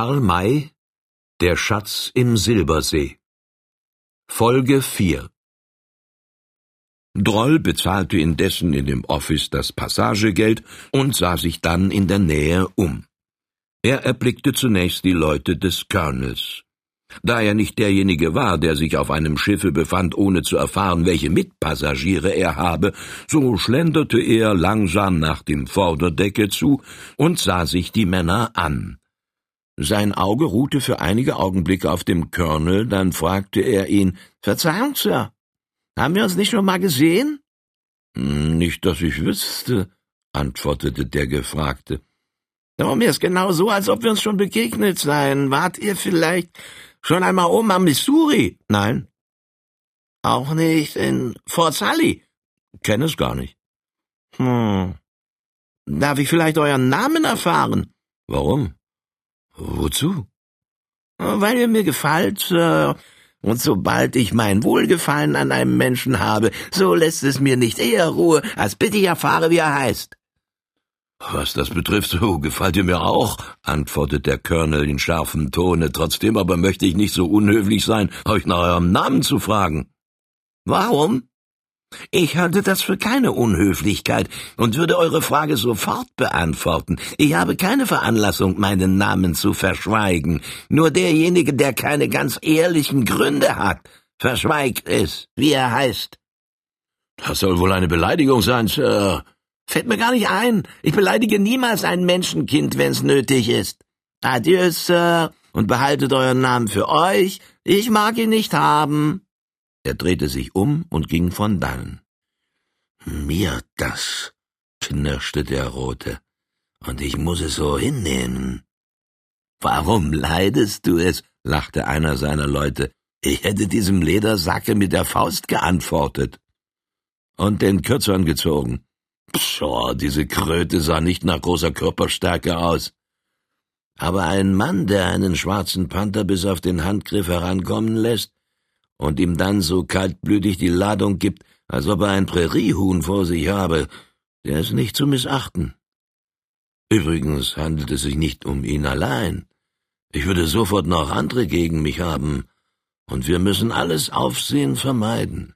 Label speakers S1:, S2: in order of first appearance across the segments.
S1: Karl May Der Schatz im Silbersee Folge 4 Droll bezahlte indessen in dem Office das Passagegeld und sah sich dann in der Nähe um. Er erblickte zunächst die Leute des Colonels. Da er nicht derjenige war, der sich auf einem Schiffe befand, ohne zu erfahren, welche Mitpassagiere er habe, so schlenderte er langsam nach dem Vorderdecke zu und sah sich die Männer an. Sein Auge ruhte für einige Augenblicke auf dem Colonel, dann fragte er ihn Verzeihung, Sir, haben wir uns nicht schon mal gesehen? Hm, nicht, dass ich wüsste, antwortete der Gefragte. Oh, mir ist genau so, als ob wir uns schon begegnet seien. Wart ihr vielleicht schon einmal oben am Missouri? Nein. Auch nicht in Fort Sully? Kenn es gar nicht. Hm. Darf ich vielleicht euren Namen erfahren? Warum? Wozu? Weil ihr mir gefällt, Sir. Und sobald ich mein Wohlgefallen an einem Menschen habe, so lässt es mir nicht eher Ruhe, als bitte ich erfahre, wie er heißt. Was das betrifft, so gefällt ihr mir auch, antwortet der Colonel in scharfem Tone. Trotzdem aber möchte ich nicht so unhöflich sein, euch nach eurem Namen zu fragen. Warum? Ich halte das für keine Unhöflichkeit und würde eure Frage sofort beantworten. Ich habe keine Veranlassung, meinen Namen zu verschweigen. Nur derjenige, der keine ganz ehrlichen Gründe hat, verschweigt es, wie er heißt. Das soll wohl eine Beleidigung sein, Sir. Fällt mir gar nicht ein. Ich beleidige niemals ein Menschenkind, wenn's nötig ist. Adieu, Sir, und behaltet euren Namen für euch. Ich mag ihn nicht haben. Er drehte sich um und ging von dannen. Mir das, knirschte der Rote, und ich muss es so hinnehmen. Warum leidest du es? lachte einer seiner Leute. Ich hätte diesem Ledersacke mit der Faust geantwortet. Und den Kürzern gezogen. Pshaw, diese Kröte sah nicht nach großer Körperstärke aus. Aber ein Mann, der einen schwarzen Panther bis auf den Handgriff herankommen lässt, und ihm dann so kaltblütig die Ladung gibt, als ob er ein Präriehuhn vor sich habe, der ist nicht zu missachten. Übrigens handelt es sich nicht um ihn allein. Ich würde sofort noch andere gegen mich haben, und wir müssen alles Aufsehen vermeiden.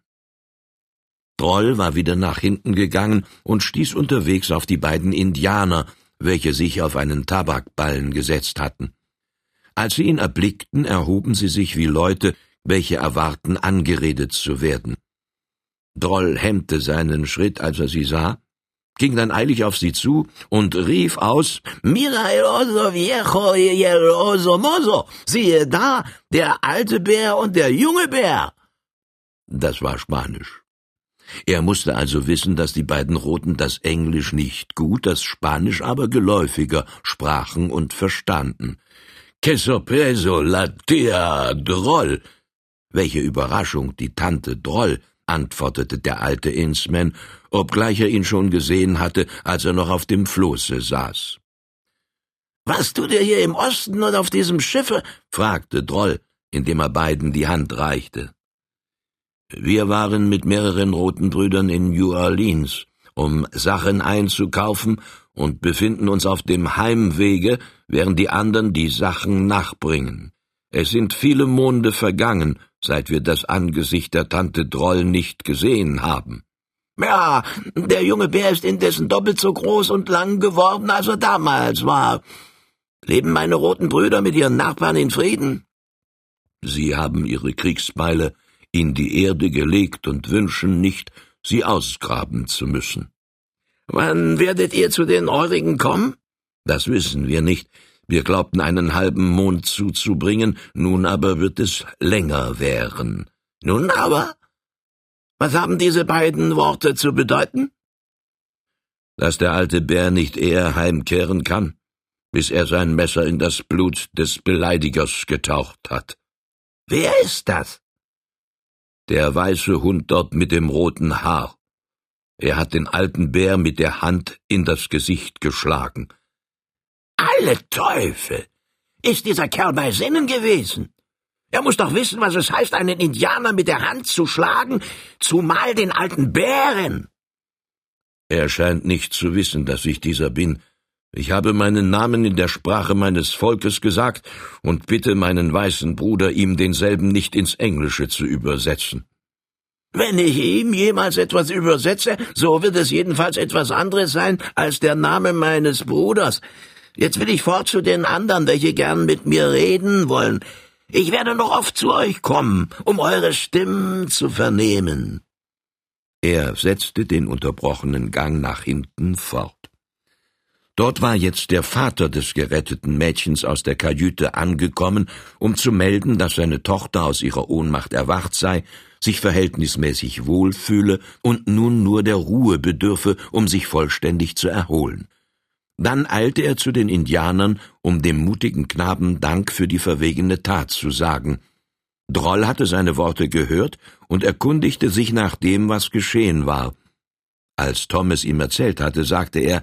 S1: Droll war wieder nach hinten gegangen und stieß unterwegs auf die beiden Indianer, welche sich auf einen Tabakballen gesetzt hatten. Als sie ihn erblickten, erhoben sie sich wie Leute, welche erwarten, angeredet zu werden. Droll hemmte seinen Schritt, als er sie sah, ging dann eilig auf sie zu und rief aus Mira el viejo y el oso mozo, siehe da, der alte Bär und der junge Bär. Das war Spanisch. Er musste also wissen, dass die beiden Roten das Englisch nicht gut, das Spanisch aber geläufiger sprachen und verstanden. Que sorpreso, la tia Droll, welche Überraschung, die Tante Droll, antwortete der alte Innsman, obgleich er ihn schon gesehen hatte, als er noch auf dem Flosse saß. Was tut ihr hier im Osten und auf diesem Schiffe? fragte Droll, indem er beiden die Hand reichte. Wir waren mit mehreren roten Brüdern in New Orleans, um Sachen einzukaufen und befinden uns auf dem Heimwege, während die anderen die Sachen nachbringen. Es sind viele Monde vergangen, seit wir das Angesicht der Tante Droll nicht gesehen haben. Ja, der junge Bär ist indessen doppelt so groß und lang geworden, als er damals war. Leben meine roten Brüder mit ihren Nachbarn in Frieden? Sie haben ihre Kriegsbeile in die Erde gelegt und wünschen nicht, sie ausgraben zu müssen. Wann werdet ihr zu den Eurigen kommen? Das wissen wir nicht. Wir glaubten einen halben Mond zuzubringen, nun aber wird es länger währen. Nun aber? Was haben diese beiden Worte zu bedeuten? Dass der alte Bär nicht eher heimkehren kann, bis er sein Messer in das Blut des Beleidigers getaucht hat. Wer ist das? Der weiße Hund dort mit dem roten Haar. Er hat den alten Bär mit der Hand in das Gesicht geschlagen. Alle Teufel! Ist dieser Kerl bei Sinnen gewesen? Er muss doch wissen, was es heißt, einen Indianer mit der Hand zu schlagen, zumal den alten Bären. Er scheint nicht zu wissen, dass ich dieser bin, Ich habe meinen Namen in der Sprache meines Volkes gesagt und bitte meinen weißen Bruder, ihm denselben nicht ins Englische zu übersetzen.
S2: Wenn ich ihm jemals etwas übersetze, so wird es jedenfalls etwas anderes sein als der Name meines Bruders. Jetzt will ich fort zu den anderen, welche gern mit mir reden wollen. Ich werde noch oft zu euch kommen, um eure Stimmen zu vernehmen.
S1: Er setzte den unterbrochenen Gang nach hinten fort. Dort war jetzt der Vater des geretteten Mädchens aus der Kajüte angekommen, um zu melden, dass seine Tochter aus ihrer Ohnmacht erwacht sei, sich verhältnismäßig wohlfühle und nun nur der Ruhe bedürfe, um sich vollständig zu erholen. Dann eilte er zu den Indianern, um dem mutigen Knaben Dank für die verwegene Tat zu sagen. Droll hatte seine Worte gehört und erkundigte sich nach dem, was geschehen war. Als Tom es ihm erzählt hatte, sagte er,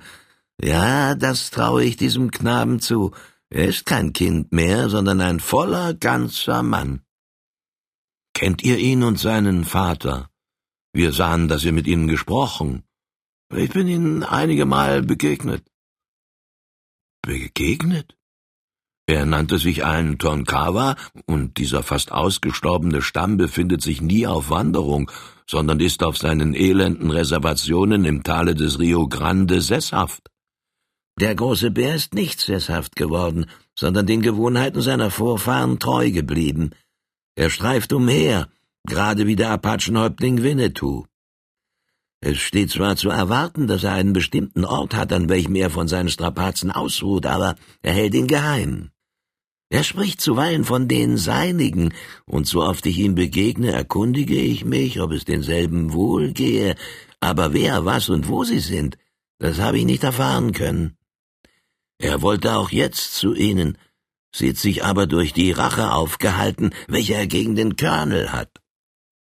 S1: ja, das traue ich diesem Knaben zu. Er ist kein Kind mehr, sondern ein voller, ganzer Mann. Kennt ihr ihn und seinen Vater? Wir sahen, dass ihr mit ihnen gesprochen. Ich bin ihnen einige Mal begegnet. Begegnet? Er nannte sich einen Tonkawa, und dieser fast ausgestorbene Stamm befindet sich nie auf Wanderung, sondern ist auf seinen elenden Reservationen im Tale des Rio Grande sesshaft. Der große Bär ist nicht sesshaft geworden, sondern den Gewohnheiten seiner Vorfahren treu geblieben. Er streift umher, gerade wie der Apachenhäuptling Winnetou. Es steht zwar zu erwarten, dass er einen bestimmten Ort hat, an welchem er von seinen Strapazen ausruht, aber er hält ihn geheim. Er spricht zuweilen von den Seinigen, und so oft ich ihm begegne, erkundige ich mich, ob es denselben wohlgehe, aber wer, was und wo sie sind, das habe ich nicht erfahren können. Er wollte auch jetzt zu ihnen, sieht sich aber durch die Rache aufgehalten, welche er gegen den Colonel hat.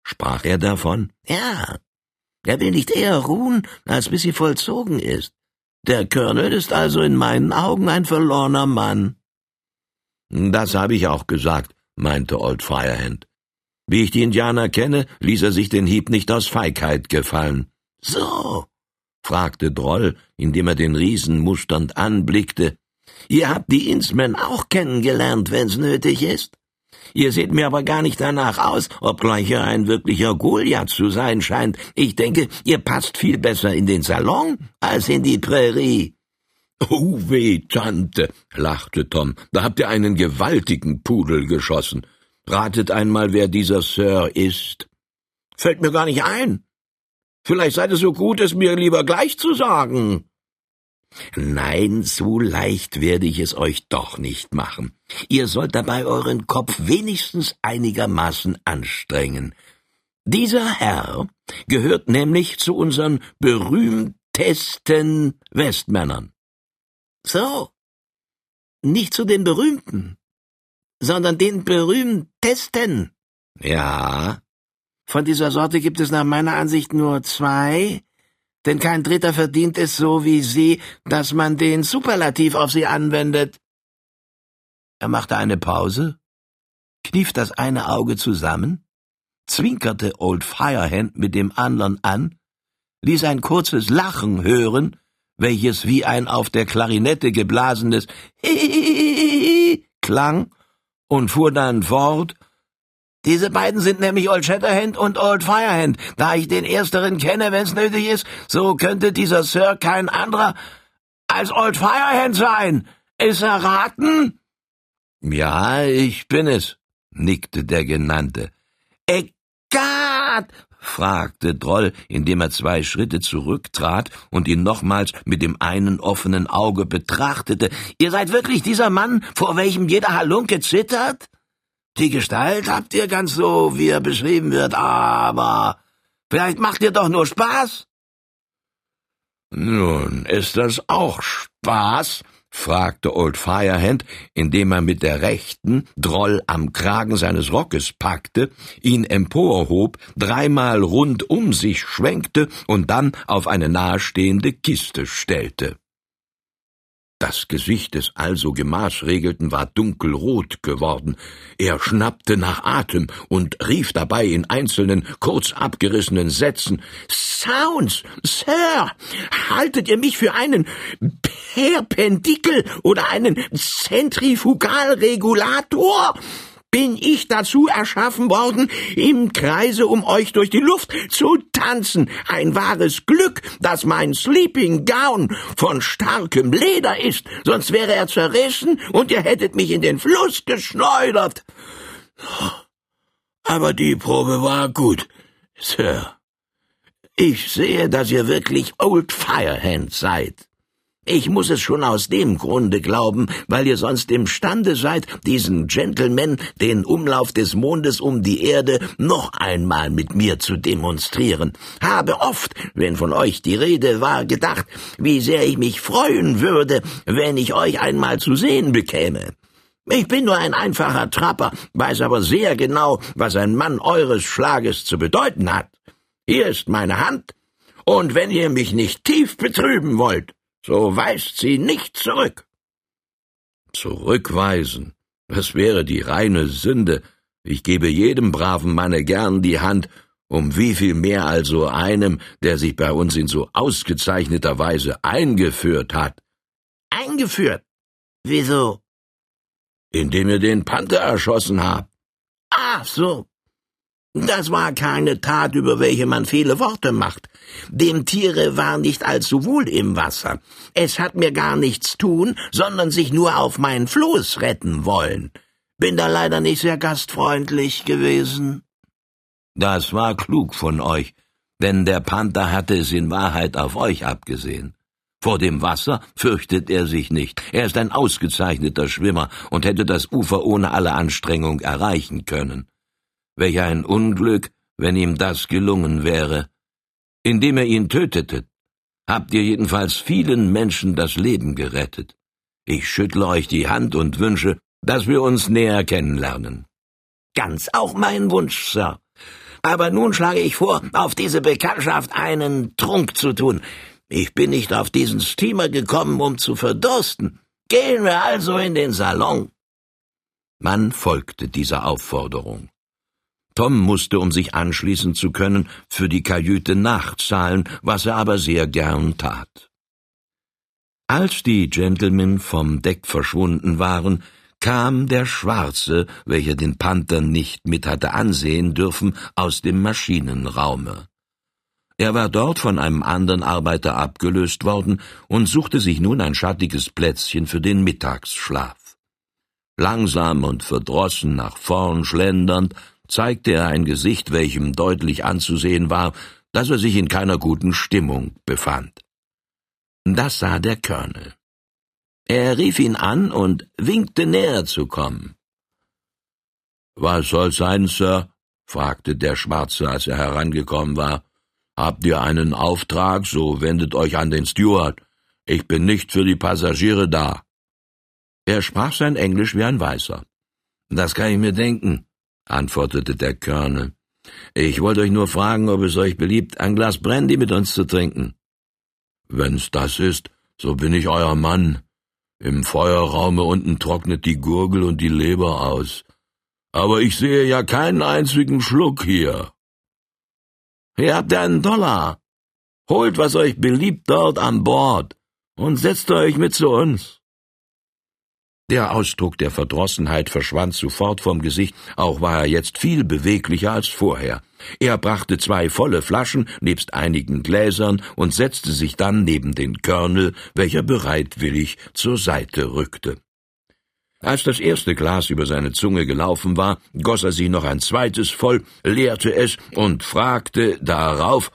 S1: Sprach er davon? Ja. Er will nicht eher ruhen, als bis sie vollzogen ist. Der Colonel ist also in meinen Augen ein verlorener Mann. Das habe ich auch gesagt, meinte Old Firehand. Wie ich die Indianer kenne, ließ er sich den Hieb nicht aus Feigheit gefallen. So, fragte Droll, indem er den Riesen musternd anblickte. Ihr habt die Innsmen auch kennengelernt, wenn's nötig ist. Ihr seht mir aber gar nicht danach aus, obgleich ihr ein wirklicher Goliath zu sein scheint. Ich denke, ihr passt viel besser in den Salon als in die Prärie. Oh weh, Tante, lachte Tom, da habt ihr einen gewaltigen Pudel geschossen. Ratet einmal, wer dieser Sir ist.
S2: Fällt mir gar nicht ein. Vielleicht seid ihr so gut, es mir lieber gleich zu sagen.
S1: Nein, so leicht werde ich es euch doch nicht machen. Ihr sollt dabei euren Kopf wenigstens einigermaßen anstrengen. Dieser Herr gehört nämlich zu unseren berühmtesten Westmännern.
S2: So. Nicht zu den berühmten, sondern den berühmtesten.
S1: Ja,
S2: von dieser Sorte gibt es nach meiner Ansicht nur zwei, denn kein Dritter verdient es so wie Sie, dass man den Superlativ auf sie anwendet.
S1: Er machte eine Pause, kniff das eine Auge zusammen, zwinkerte Old Firehand mit dem anderen an, ließ ein kurzes Lachen hören, welches wie ein auf der Klarinette geblasenes Hihihihi klang, und fuhr dann fort,
S2: diese beiden sind nämlich Old Shatterhand und Old Firehand. Da ich den ersteren kenne, wenn's nötig ist, so könnte dieser Sir kein anderer als Old Firehand sein. Ist er raten?
S1: Ja, ich bin es, nickte der Genannte.
S2: Egat!
S1: fragte Droll, indem er zwei Schritte zurücktrat und ihn nochmals mit dem einen offenen Auge betrachtete.
S2: Ihr seid wirklich dieser Mann, vor welchem jeder Halunke zittert? Die Gestalt habt ihr ganz so, wie er beschrieben wird, aber vielleicht macht ihr doch nur Spaß?
S1: Nun, ist das auch Spaß? fragte Old Firehand, indem er mit der rechten Droll am Kragen seines Rockes packte, ihn emporhob, dreimal rund um sich schwenkte und dann auf eine nahestehende Kiste stellte. Das Gesicht des also Gemaßregelten war dunkelrot geworden. Er schnappte nach Atem und rief dabei in einzelnen, kurz abgerissenen Sätzen Sounds, Sir, haltet ihr mich für einen Perpendikel oder einen Zentrifugalregulator? Bin ich dazu erschaffen worden, im Kreise um euch durch die Luft zu tanzen. Ein wahres Glück, dass mein Sleeping Gown von starkem Leder ist, sonst wäre er zerrissen und ihr hättet mich in den Fluss geschleudert. Aber die Probe war gut, Sir. Ich sehe, dass ihr wirklich Old Firehand seid. Ich muss es schon aus dem Grunde glauben, weil ihr sonst imstande seid, diesen Gentleman den Umlauf des Mondes um die Erde noch einmal mit mir zu demonstrieren. Habe oft, wenn von euch die Rede war, gedacht, wie sehr ich mich freuen würde, wenn ich euch einmal zu sehen bekäme. Ich bin nur ein einfacher Trapper, weiß aber sehr genau, was ein Mann eures Schlages zu bedeuten hat. Hier ist meine Hand, und wenn ihr mich nicht tief betrüben wollt, so weist sie nicht zurück. Zurückweisen, das wäre die reine Sünde. Ich gebe jedem braven Manne gern die Hand, um wie viel mehr also einem, der sich bei uns in so ausgezeichneter Weise eingeführt hat.
S2: Eingeführt? Wieso?
S1: Indem ihr den Panther erschossen habt.
S2: Ach so. Das war keine Tat, über welche man viele Worte macht. Dem Tiere war nicht allzu wohl im Wasser. Es hat mir gar nichts tun, sondern sich nur auf mein Floß retten wollen. Bin da leider nicht sehr gastfreundlich gewesen.
S1: Das war klug von euch, denn der Panther hatte es in Wahrheit auf euch abgesehen. Vor dem Wasser fürchtet er sich nicht. Er ist ein ausgezeichneter Schwimmer und hätte das Ufer ohne alle Anstrengung erreichen können. Welch ein Unglück, wenn ihm das gelungen wäre. Indem er ihn tötete, habt ihr jedenfalls vielen Menschen das Leben gerettet. Ich schüttle euch die Hand und wünsche, dass wir uns näher kennenlernen.
S2: Ganz auch mein Wunsch, Sir. Aber nun schlage ich vor, auf diese Bekanntschaft einen Trunk zu tun. Ich bin nicht auf diesen Steamer gekommen, um zu verdursten. Gehen wir also in den Salon.
S1: Man folgte dieser Aufforderung. Tom musste, um sich anschließen zu können, für die Kajüte nachzahlen, was er aber sehr gern tat. Als die Gentlemen vom Deck verschwunden waren, kam der Schwarze, welcher den Panther nicht mit hatte ansehen dürfen, aus dem Maschinenraume. Er war dort von einem anderen Arbeiter abgelöst worden und suchte sich nun ein schattiges Plätzchen für den Mittagsschlaf. Langsam und verdrossen nach vorn schlendernd zeigte er ein Gesicht, welchem deutlich anzusehen war, dass er sich in keiner guten Stimmung befand. Das sah der Colonel. Er rief ihn an und winkte näher zu kommen. Was soll's sein, Sir? fragte der Schwarze, als er herangekommen war. Habt ihr einen Auftrag, so wendet euch an den Steward. Ich bin nicht für die Passagiere da. Er sprach sein Englisch wie ein Weißer. Das kann ich mir denken, antwortete der Colonel. Ich wollte euch nur fragen, ob es euch beliebt, ein Glas Brandy mit uns zu trinken. Wenn's das ist, so bin ich euer Mann. Im Feuerraume unten trocknet die Gurgel und die Leber aus. Aber ich sehe ja keinen einzigen Schluck hier. Hier habt ihr einen Dollar. Holt, was euch beliebt dort an Bord und setzt euch mit zu uns. Der Ausdruck der Verdrossenheit verschwand sofort vom Gesicht, auch war er jetzt viel beweglicher als vorher. Er brachte zwei volle Flaschen nebst einigen Gläsern und setzte sich dann neben den Colonel, welcher bereitwillig zur Seite rückte. Als das erste Glas über seine Zunge gelaufen war, goss er sich noch ein zweites voll, leerte es und fragte darauf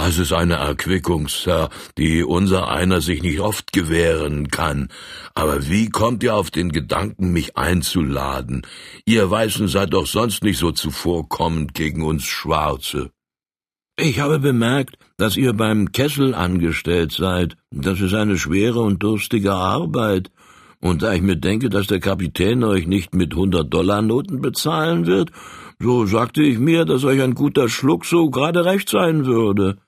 S1: das ist eine Erquickung, Sir, die unser einer sich nicht oft gewähren kann. Aber wie kommt ihr auf den Gedanken, mich einzuladen? Ihr Weißen seid doch sonst nicht so zuvorkommend gegen uns Schwarze. Ich habe bemerkt, dass ihr beim Kessel angestellt seid. Das ist eine schwere und durstige Arbeit. Und da ich mir denke, dass der Kapitän euch nicht mit hundert Dollar Noten bezahlen wird, so sagte ich mir, dass euch ein guter Schluck so gerade recht sein würde.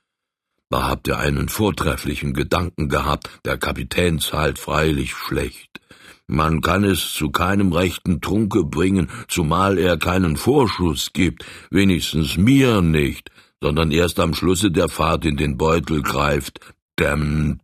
S1: Da habt ihr einen vortrefflichen Gedanken gehabt, der Kapitän zahlt freilich schlecht. Man kann es zu keinem rechten Trunke bringen, zumal er keinen Vorschuss gibt, wenigstens mir nicht, sondern erst am Schlusse der Fahrt in den Beutel greift. Dämm.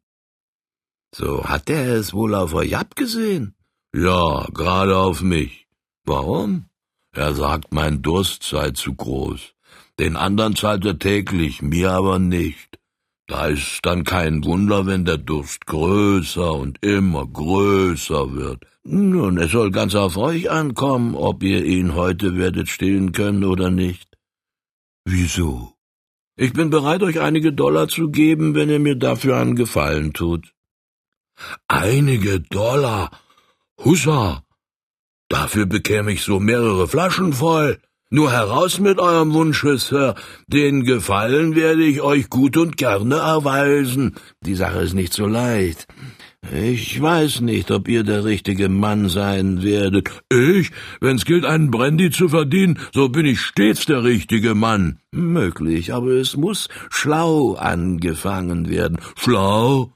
S2: So hat er es wohl auf euch abgesehen?
S1: Ja, gerade auf mich. Warum? Er sagt, mein Durst sei zu groß. Den anderen zahlt er täglich, mir aber nicht. Da ist dann kein Wunder, wenn der Durst größer und immer größer wird.
S2: Nun, es soll ganz auf euch ankommen, ob ihr ihn heute werdet stillen können oder nicht.
S1: Wieso?
S2: Ich bin bereit, euch einige Dollar zu geben, wenn ihr mir dafür einen Gefallen tut.
S1: Einige Dollar? Hussa! Dafür bekäme ich so mehrere Flaschen voll. Nur heraus mit eurem Wunsche, Sir. Den Gefallen werde ich euch gut und gerne erweisen.
S2: Die Sache ist nicht so leicht. Ich weiß nicht, ob ihr der richtige Mann sein werdet.
S1: Ich? Wenn's gilt, einen Brandy zu verdienen, so bin ich stets der richtige Mann.
S2: Möglich, aber es muss schlau angefangen werden.
S1: Schlau?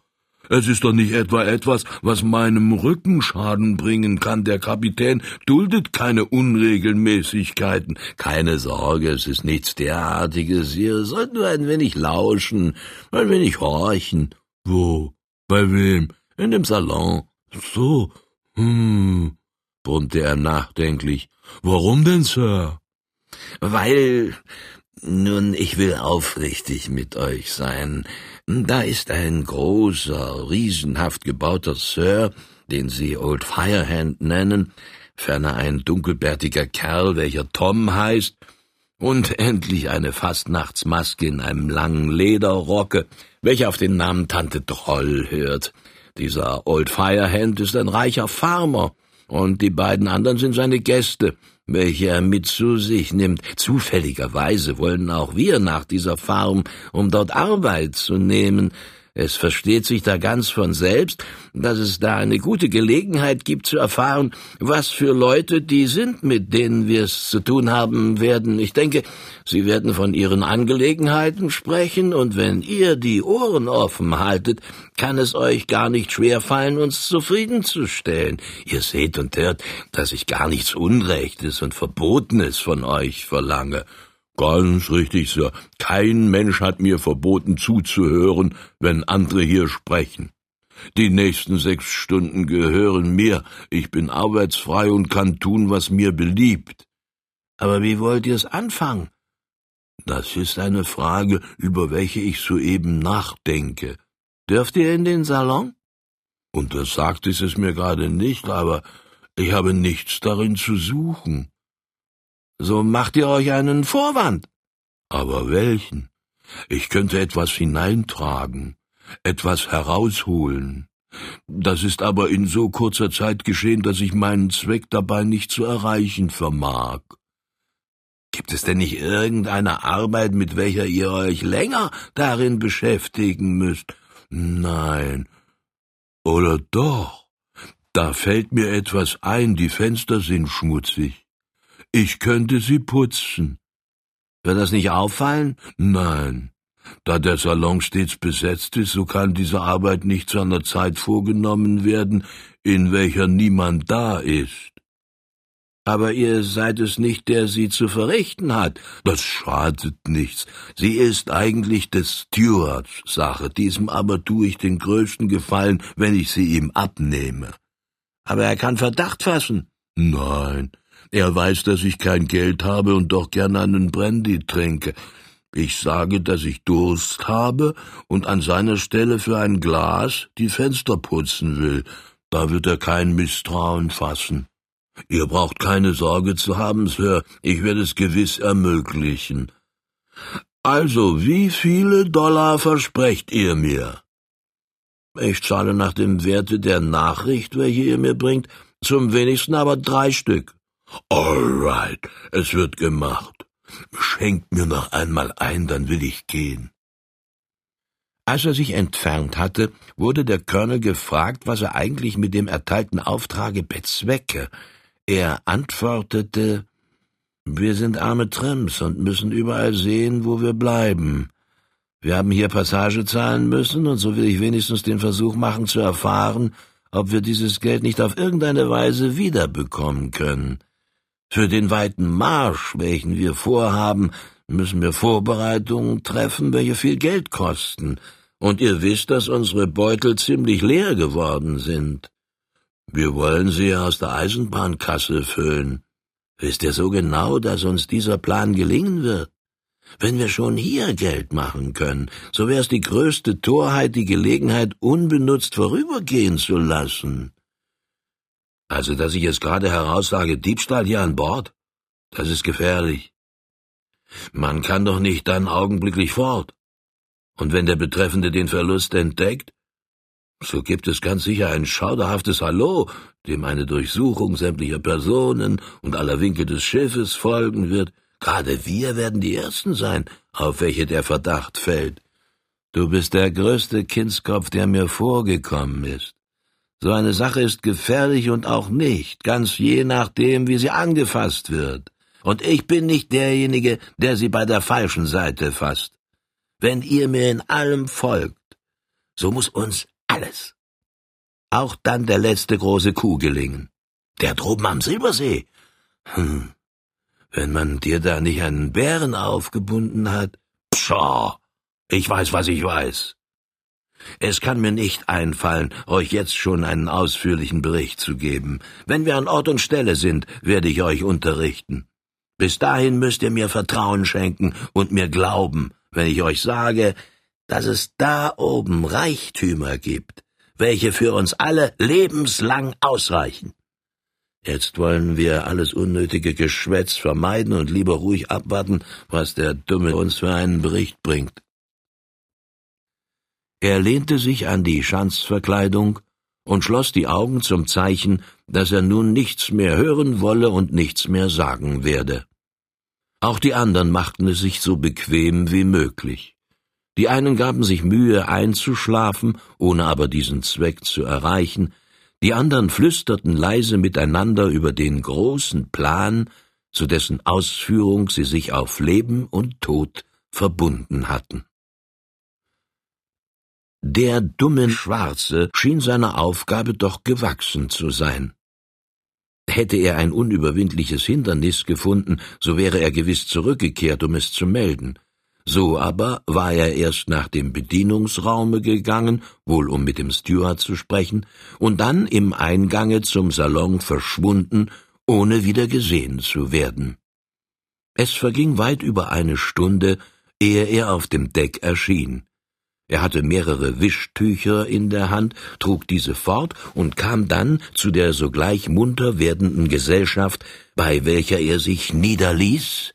S1: Es ist doch nicht etwa etwas, was meinem Rücken Schaden bringen kann. Der Kapitän duldet keine Unregelmäßigkeiten.
S2: Keine Sorge, es ist nichts derartiges. Ihr sollt nur ein wenig lauschen, ein wenig horchen.
S1: Wo? Bei wem?
S2: In dem Salon.
S1: So. Hm, brummte er nachdenklich. Warum denn, Sir?
S2: Weil, nun, ich will aufrichtig mit euch sein. Da ist ein großer, riesenhaft gebauter Sir, den sie Old Firehand nennen, ferner ein dunkelbärtiger Kerl, welcher Tom heißt, und endlich eine Fastnachtsmaske in einem langen Lederrocke, welcher auf den Namen Tante Troll hört. Dieser Old Firehand ist ein reicher Farmer, und die beiden anderen sind seine Gäste, welche er mit zu sich nimmt. Zufälligerweise wollen auch wir nach dieser Farm, um dort Arbeit zu nehmen. Es versteht sich da ganz von selbst, dass es da eine gute Gelegenheit gibt zu erfahren, was für Leute die sind, mit denen wir es zu tun haben werden. Ich denke, sie werden von ihren Angelegenheiten sprechen, und wenn ihr die Ohren offen haltet, kann es euch gar nicht schwer fallen, uns zufriedenzustellen. Ihr seht und hört, dass ich gar nichts Unrechtes und Verbotenes von euch verlange.
S1: Ganz richtig, Sir. Kein Mensch hat mir verboten zuzuhören, wenn andere hier sprechen. Die nächsten sechs Stunden gehören mir. Ich bin arbeitsfrei und kann tun, was mir beliebt.
S2: Aber wie wollt ihr's anfangen?
S1: Das ist eine Frage, über welche ich soeben nachdenke.
S2: Dürft ihr in den Salon?
S1: Untersagt ist es mir gerade nicht, aber ich habe nichts darin zu suchen.
S2: So macht ihr euch einen Vorwand.
S1: Aber welchen? Ich könnte etwas hineintragen, etwas herausholen. Das ist aber in so kurzer Zeit geschehen, dass ich meinen Zweck dabei nicht zu erreichen vermag.
S2: Gibt es denn nicht irgendeine Arbeit, mit welcher ihr euch länger darin beschäftigen müsst?
S1: Nein. Oder doch? Da fällt mir etwas ein, die Fenster sind schmutzig. Ich könnte sie putzen.
S2: Wird das nicht auffallen?
S1: Nein. Da der Salon stets besetzt ist, so kann diese Arbeit nicht zu einer Zeit vorgenommen werden, in welcher niemand da ist.
S2: Aber ihr seid es nicht, der sie zu verrichten hat.
S1: Das schadet nichts. Sie ist eigentlich des Stewards Sache, diesem aber tue ich den größten Gefallen, wenn ich sie ihm abnehme.
S2: Aber er kann Verdacht fassen.
S1: Nein, er weiß, dass ich kein Geld habe und doch gern einen Brandy trinke. Ich sage, dass ich Durst habe und an seiner Stelle für ein Glas die Fenster putzen will. Da wird er kein Misstrauen fassen. Ihr braucht keine Sorge zu haben, Sir, ich werde es gewiss ermöglichen. Also, wie viele Dollar versprecht ihr mir?
S2: Ich zahle nach dem Werte der Nachricht, welche ihr mir bringt, zum wenigsten aber drei Stück.
S1: All right, es wird gemacht. Schenkt mir noch einmal ein, dann will ich gehen.
S2: Als er sich entfernt hatte, wurde der Colonel gefragt, was er eigentlich mit dem erteilten Auftrage bezwecke. Er antwortete, wir sind arme Tramps und müssen überall sehen, wo wir bleiben. Wir haben hier Passage zahlen müssen, und so will ich wenigstens den Versuch machen zu erfahren, ob wir dieses Geld nicht auf irgendeine Weise wiederbekommen können. Für den weiten Marsch, welchen wir vorhaben, müssen wir Vorbereitungen treffen, welche viel Geld kosten, und ihr wisst, dass unsere Beutel ziemlich leer geworden sind. Wir wollen sie aus der Eisenbahnkasse füllen. Wisst ihr so genau, dass uns dieser Plan gelingen wird? Wenn wir schon hier Geld machen können, so wäre es die größte Torheit, die Gelegenheit unbenutzt vorübergehen zu lassen. Also, dass ich jetzt gerade heraussage, Diebstahl hier an Bord? Das ist gefährlich. Man kann doch nicht dann augenblicklich fort. Und wenn der Betreffende den Verlust entdeckt, so gibt es ganz sicher ein schauderhaftes Hallo, dem eine Durchsuchung sämtlicher Personen und aller Winkel des Schiffes folgen wird. Gerade wir werden die Ersten sein, auf welche der Verdacht fällt. Du bist der größte Kindskopf, der mir vorgekommen ist. So eine Sache ist gefährlich und auch nicht, ganz je nachdem, wie sie angefasst wird. Und ich bin nicht derjenige, der sie bei der falschen Seite fasst. Wenn ihr mir in allem folgt, so muss uns alles, auch dann der letzte große Kuh gelingen. Der droben am Silbersee. Hm. Wenn man dir da nicht einen Bären aufgebunden hat. Pshaw. Ich weiß, was ich weiß. Es kann mir nicht einfallen, euch jetzt schon einen ausführlichen Bericht zu geben. Wenn wir an Ort und Stelle sind, werde ich euch unterrichten. Bis dahin müsst ihr mir Vertrauen schenken und mir glauben, wenn ich euch sage, dass es da oben Reichtümer gibt, welche für uns alle lebenslang ausreichen. Jetzt wollen wir alles unnötige Geschwätz vermeiden und lieber ruhig abwarten, was der Dumme uns für einen Bericht bringt. Er lehnte sich an die Schanzverkleidung und schloss die Augen zum Zeichen, dass er nun nichts mehr hören wolle und nichts mehr sagen werde. Auch die anderen machten es sich so bequem wie möglich. Die einen gaben sich Mühe einzuschlafen, ohne aber diesen Zweck zu erreichen, die anderen flüsterten leise miteinander über den großen Plan, zu dessen Ausführung sie sich auf Leben und Tod verbunden hatten. Der dumme Schwarze schien seiner Aufgabe doch gewachsen zu sein. Hätte er ein unüberwindliches Hindernis gefunden, so wäre er gewiss zurückgekehrt, um es zu melden. So aber war er erst nach dem Bedienungsraume gegangen, wohl um mit dem Steward zu sprechen, und dann im Eingange zum Salon verschwunden, ohne wieder gesehen zu werden. Es verging weit über eine Stunde, ehe er auf dem Deck erschien. Er hatte mehrere Wischtücher in der Hand, trug diese fort und kam dann zu der sogleich munter werdenden Gesellschaft, bei welcher er sich niederließ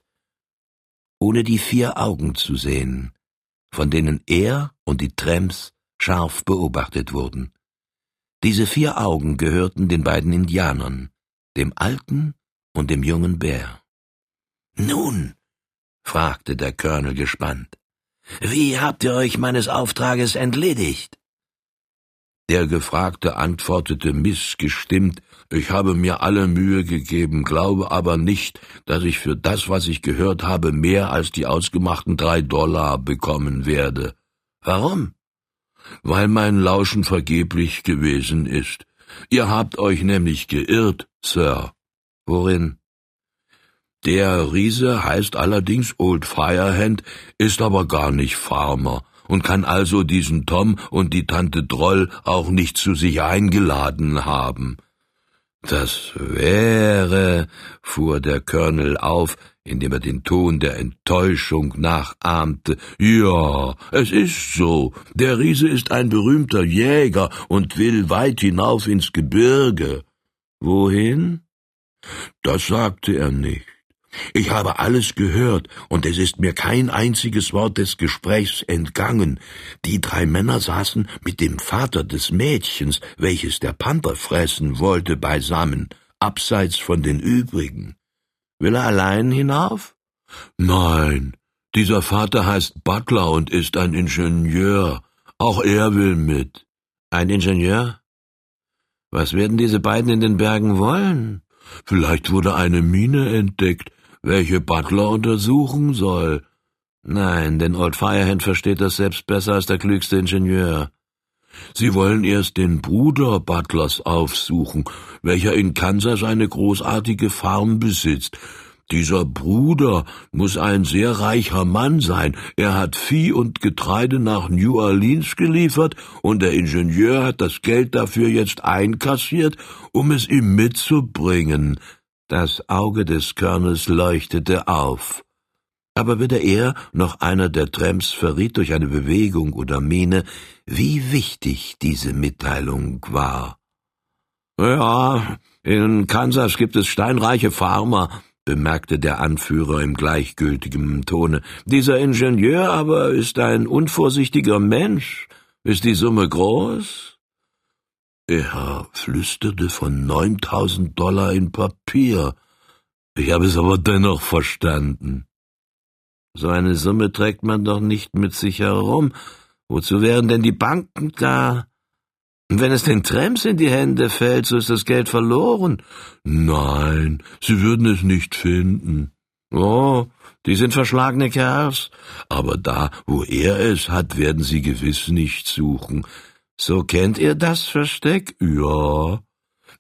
S2: ohne die vier Augen zu sehen, von denen er und die Tramps scharf beobachtet wurden. Diese vier Augen gehörten den beiden Indianern, dem Alten und dem jungen Bär. Nun, fragte der Colonel gespannt, wie habt ihr euch meines Auftrages entledigt? Der Gefragte antwortete missgestimmt, ich habe mir alle Mühe gegeben, glaube aber nicht, dass ich für das, was ich gehört habe, mehr als die ausgemachten drei Dollar bekommen werde. Warum? Weil mein Lauschen vergeblich gewesen ist. Ihr habt euch nämlich geirrt, Sir. Worin? Der Riese heißt allerdings Old Firehand, ist aber gar nicht Farmer und kann also diesen Tom und die Tante Droll auch nicht zu sich eingeladen haben. Das wäre, fuhr der Colonel auf, indem er den Ton der Enttäuschung nachahmte. Ja, es ist so. Der Riese ist ein berühmter Jäger und will weit hinauf ins Gebirge. Wohin? Das sagte er nicht. Ich habe alles gehört, und es ist mir kein einziges Wort des Gesprächs entgangen. Die drei Männer saßen mit dem Vater des Mädchens, welches der Panther fressen wollte, beisammen, abseits von den übrigen. Will er allein hinauf? Nein, dieser Vater heißt Butler und ist ein Ingenieur. Auch er will mit. Ein Ingenieur? Was werden diese beiden in den Bergen wollen? Vielleicht wurde eine Mine entdeckt, welche Butler untersuchen soll.
S1: Nein, denn Old Firehand versteht das selbst besser als der klügste Ingenieur. Sie wollen erst den Bruder Butlers aufsuchen, welcher in Kansas eine großartige Farm besitzt. Dieser Bruder muss ein sehr reicher Mann sein. Er hat Vieh und Getreide nach New Orleans geliefert und der Ingenieur hat das Geld dafür jetzt einkassiert, um es ihm mitzubringen. Das Auge des Colonels leuchtete auf. Aber weder er noch einer der Tramps verriet durch eine Bewegung oder Miene, wie wichtig diese Mitteilung war. Ja, in Kansas gibt es steinreiche Farmer, bemerkte der Anführer im gleichgültigen Tone. Dieser Ingenieur aber ist ein unvorsichtiger Mensch. Ist die Summe groß? Er flüsterte von neuntausend Dollar in Papier. Ich habe es aber dennoch verstanden. So eine Summe trägt man doch nicht mit sich herum. Wozu wären denn die Banken da? Wenn es den Tramps in die Hände fällt, so ist das Geld verloren. Nein, sie würden es nicht finden. Oh, die sind verschlagene Kerls. Aber da, wo er es hat, werden sie gewiss nicht suchen. So kennt ihr das Versteck? Ja.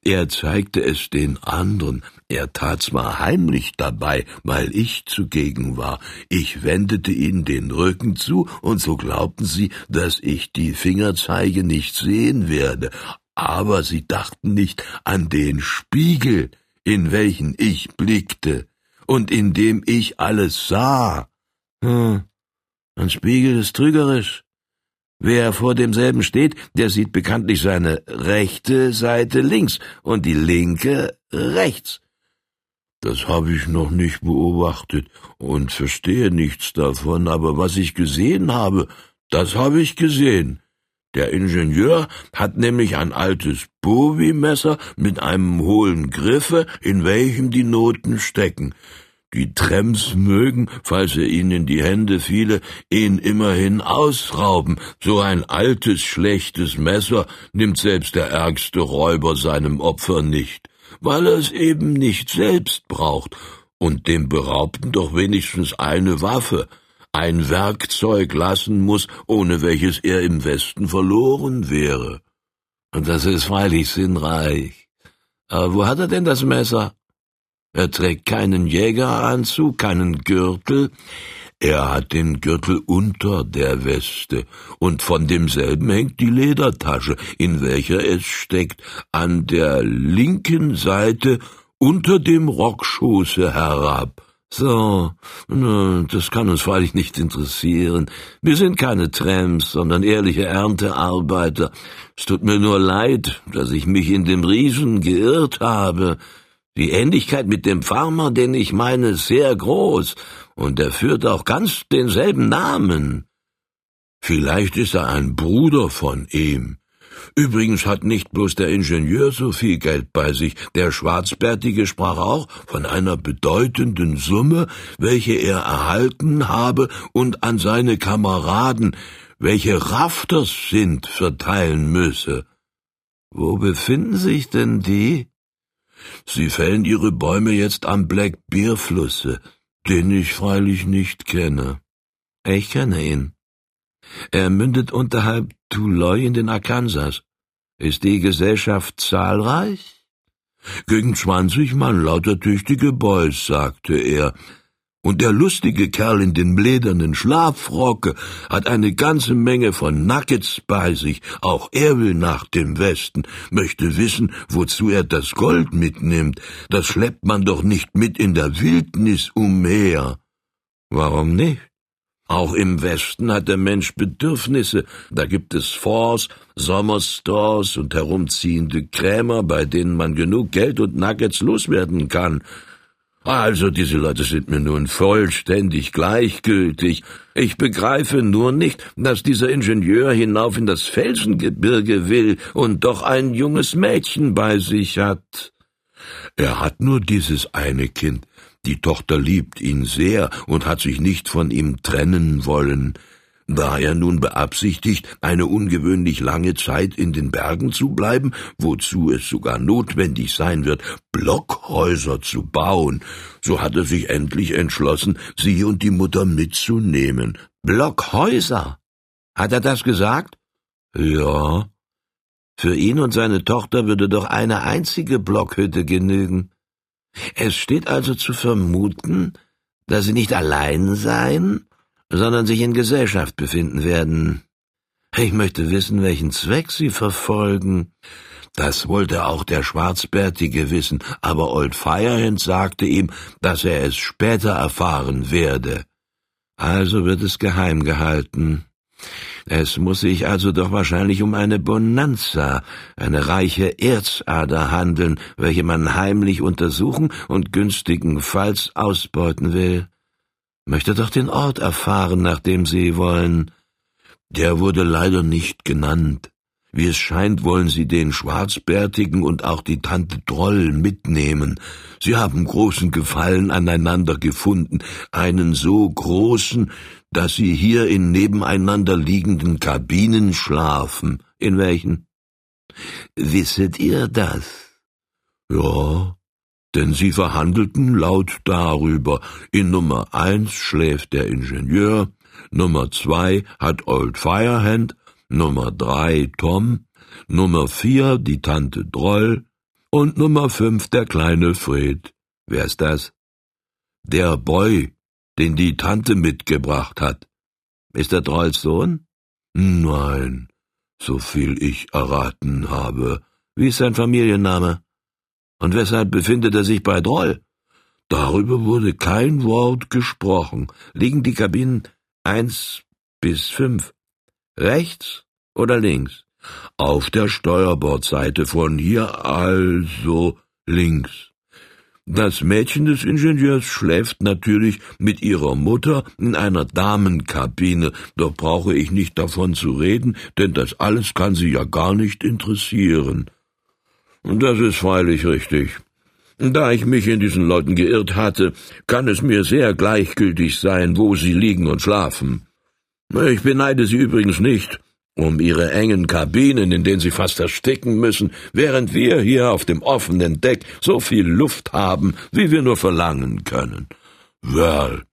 S1: Er zeigte es den anderen. Er tat zwar heimlich dabei, weil ich zugegen war. Ich wendete ihnen den Rücken zu, und so glaubten sie, dass ich die Fingerzeige nicht sehen werde. Aber sie dachten nicht an den Spiegel, in welchen ich blickte und in dem ich alles sah. Hm, ein Spiegel ist trügerisch. Wer vor demselben steht, der sieht bekanntlich seine rechte Seite links und die linke rechts. Das habe ich noch nicht beobachtet und verstehe nichts davon, aber was ich gesehen habe, das habe ich gesehen. Der Ingenieur hat nämlich ein altes Bowie-Messer mit einem hohlen Griffe, in welchem die Noten stecken. Die Tramps mögen, falls er ihnen in die Hände fiele, ihn immerhin ausrauben. So ein altes, schlechtes Messer nimmt selbst der ärgste Räuber seinem Opfer nicht, weil er es eben nicht selbst braucht, und dem Beraubten doch wenigstens eine Waffe, ein Werkzeug lassen muss, ohne welches er im Westen verloren wäre. Und das ist freilich sinnreich. Aber wo hat er denn das Messer? Er trägt keinen Jägeranzug, keinen Gürtel. Er hat den Gürtel unter der Weste, und von demselben hängt die Ledertasche, in welcher es steckt, an der linken Seite unter dem Rockschoße herab. So, das kann uns freilich nicht interessieren. Wir sind keine Tramps, sondern ehrliche Erntearbeiter. Es tut mir nur leid, dass ich mich in dem Riesen geirrt habe. Die Ähnlichkeit mit dem Farmer, den ich meine, ist sehr groß, und er führt auch ganz denselben Namen. Vielleicht ist er ein Bruder von ihm. Übrigens hat nicht bloß der Ingenieur so viel Geld bei sich, der Schwarzbärtige sprach auch von einer bedeutenden Summe, welche er erhalten habe und an seine Kameraden, welche Rafters sind, verteilen müsse. Wo befinden sich denn die? Sie fällen ihre Bäume jetzt am Black Bear Flusse, den ich freilich nicht kenne. Ich kenne ihn. Er mündet unterhalb Tuloy in den Arkansas. Ist die Gesellschaft zahlreich? Gegen zwanzig Mann lauter tüchtige Boys, sagte er. Und der lustige Kerl in den ledernen Schlafrocke hat eine ganze Menge von Nuggets bei sich. Auch er will nach dem Westen, möchte wissen, wozu er das Gold mitnimmt. Das schleppt man doch nicht mit in der Wildnis umher. Warum nicht? Auch im Westen hat der Mensch Bedürfnisse. Da gibt es Forts, Sommerstores und herumziehende Krämer, bei denen man genug Geld und Nuggets loswerden kann. Also diese Leute sind mir nun vollständig gleichgültig. Ich begreife nur nicht, dass dieser Ingenieur hinauf in das Felsengebirge will und doch ein junges Mädchen bei sich hat. Er hat nur dieses eine Kind. Die Tochter liebt ihn sehr und hat sich nicht von ihm trennen wollen. Da er nun beabsichtigt, eine ungewöhnlich lange Zeit in den Bergen zu bleiben, wozu es sogar notwendig sein wird, Blockhäuser zu bauen, so hat er sich endlich entschlossen, sie und die Mutter mitzunehmen.
S2: Blockhäuser? Hat er das gesagt?
S1: Ja.
S2: Für ihn und seine Tochter würde doch eine einzige Blockhütte genügen. Es steht also zu vermuten, dass sie nicht allein seien, sondern sich in Gesellschaft befinden werden. Ich möchte wissen, welchen Zweck sie verfolgen.
S1: Das wollte auch der Schwarzbärtige wissen, aber Old Firehand sagte ihm, dass er es später erfahren werde.
S2: Also wird es geheim gehalten. Es muss sich also doch wahrscheinlich um eine Bonanza, eine reiche Erzader handeln, welche man heimlich untersuchen und günstigenfalls ausbeuten will. Möchte doch den Ort erfahren, nach dem Sie wollen.
S1: Der wurde leider nicht genannt. Wie es scheint, wollen Sie den Schwarzbärtigen und auch die Tante Droll mitnehmen. Sie haben großen Gefallen aneinander gefunden, einen so großen, dass Sie hier in nebeneinander liegenden Kabinen schlafen.
S2: In welchen?
S1: Wisset ihr das? Ja, denn sie verhandelten laut darüber. In Nummer eins schläft der Ingenieur, Nummer zwei hat Old Firehand, Nummer drei Tom, Nummer vier die Tante Droll und Nummer fünf der kleine Fred. Wer ist das? Der Boy, den die Tante mitgebracht hat.
S2: Ist der Drolls Sohn?
S1: Nein, so viel ich erraten habe.
S2: Wie ist sein Familienname? Und weshalb befindet er sich bei Droll?
S1: Darüber wurde kein Wort gesprochen.
S2: Liegen die Kabinen eins bis fünf rechts oder links?
S1: Auf der Steuerbordseite von hier also links. Das Mädchen des Ingenieurs schläft natürlich mit ihrer Mutter in einer Damenkabine, doch brauche ich nicht davon zu reden, denn das alles kann sie ja gar nicht interessieren. Das ist freilich richtig. Da ich mich in diesen Leuten geirrt hatte, kann es mir sehr gleichgültig sein, wo sie liegen und schlafen. Ich beneide sie übrigens nicht um ihre engen Kabinen, in denen sie fast ersticken müssen, während wir hier auf dem offenen Deck so viel Luft haben, wie wir nur verlangen können. Well,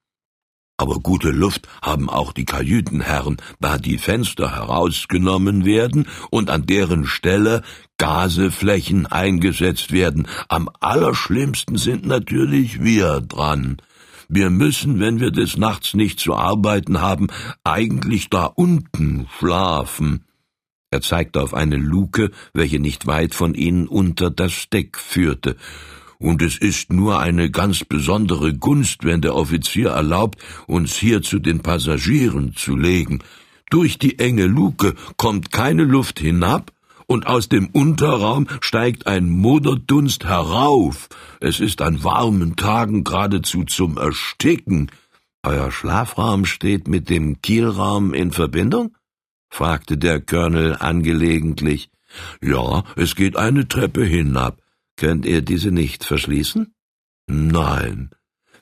S1: aber gute Luft haben auch die Kajütenherren, da die Fenster herausgenommen werden und an deren Stelle Gaseflächen eingesetzt werden. Am allerschlimmsten sind natürlich wir dran. Wir müssen, wenn wir des Nachts nicht zu arbeiten haben, eigentlich da unten schlafen. Er zeigte auf eine Luke, welche nicht weit von ihnen unter das Deck führte und es ist nur eine ganz besondere Gunst, wenn der Offizier erlaubt, uns hier zu den Passagieren zu legen. Durch die enge Luke kommt keine Luft hinab, und aus dem Unterraum steigt ein Moderdunst herauf. Es ist an warmen Tagen geradezu zum Ersticken.
S2: Euer Schlafraum steht mit dem Kielraum in Verbindung? fragte der Colonel angelegentlich.
S1: Ja, es geht eine Treppe hinab.
S2: Könnt ihr diese nicht verschließen?
S1: Nein,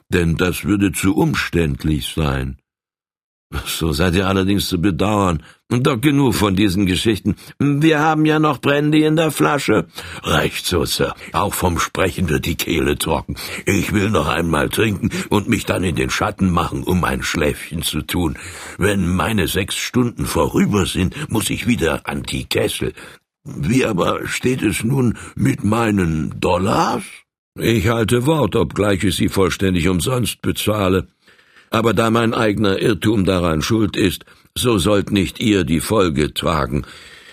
S1: denn das würde zu umständlich sein.
S2: So seid ihr allerdings zu bedauern. Doch genug von diesen Geschichten. Wir haben ja noch Brandy in der Flasche.
S1: Recht so, Sir. Auch vom Sprechen wird die Kehle trocken. Ich will noch einmal trinken und mich dann in den Schatten machen, um ein Schläfchen zu tun. Wenn meine sechs Stunden vorüber sind, muss ich wieder an die Kessel. Wie aber steht es nun mit meinen Dollars?
S2: Ich halte Wort, obgleich ich sie vollständig umsonst bezahle. Aber da mein eigener Irrtum daran schuld ist, so sollt nicht ihr die Folge tragen.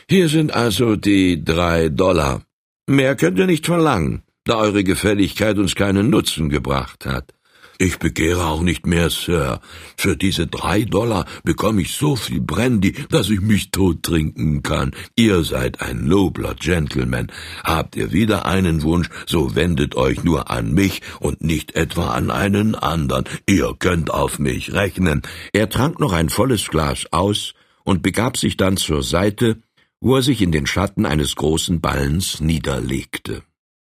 S2: Hier sind also die drei Dollar. Mehr könnt ihr nicht verlangen, da eure Gefälligkeit uns keinen Nutzen gebracht hat.
S1: Ich begehre auch nicht mehr, Sir. Für diese drei Dollar bekomme ich so viel Brandy, dass ich mich tot trinken kann. Ihr seid ein nobler Gentleman. Habt ihr wieder einen Wunsch, so wendet euch nur an mich und nicht etwa an einen anderen. Ihr könnt auf mich rechnen.
S2: Er trank noch ein volles Glas aus und begab sich dann zur Seite, wo er sich in den Schatten eines großen Ballens niederlegte.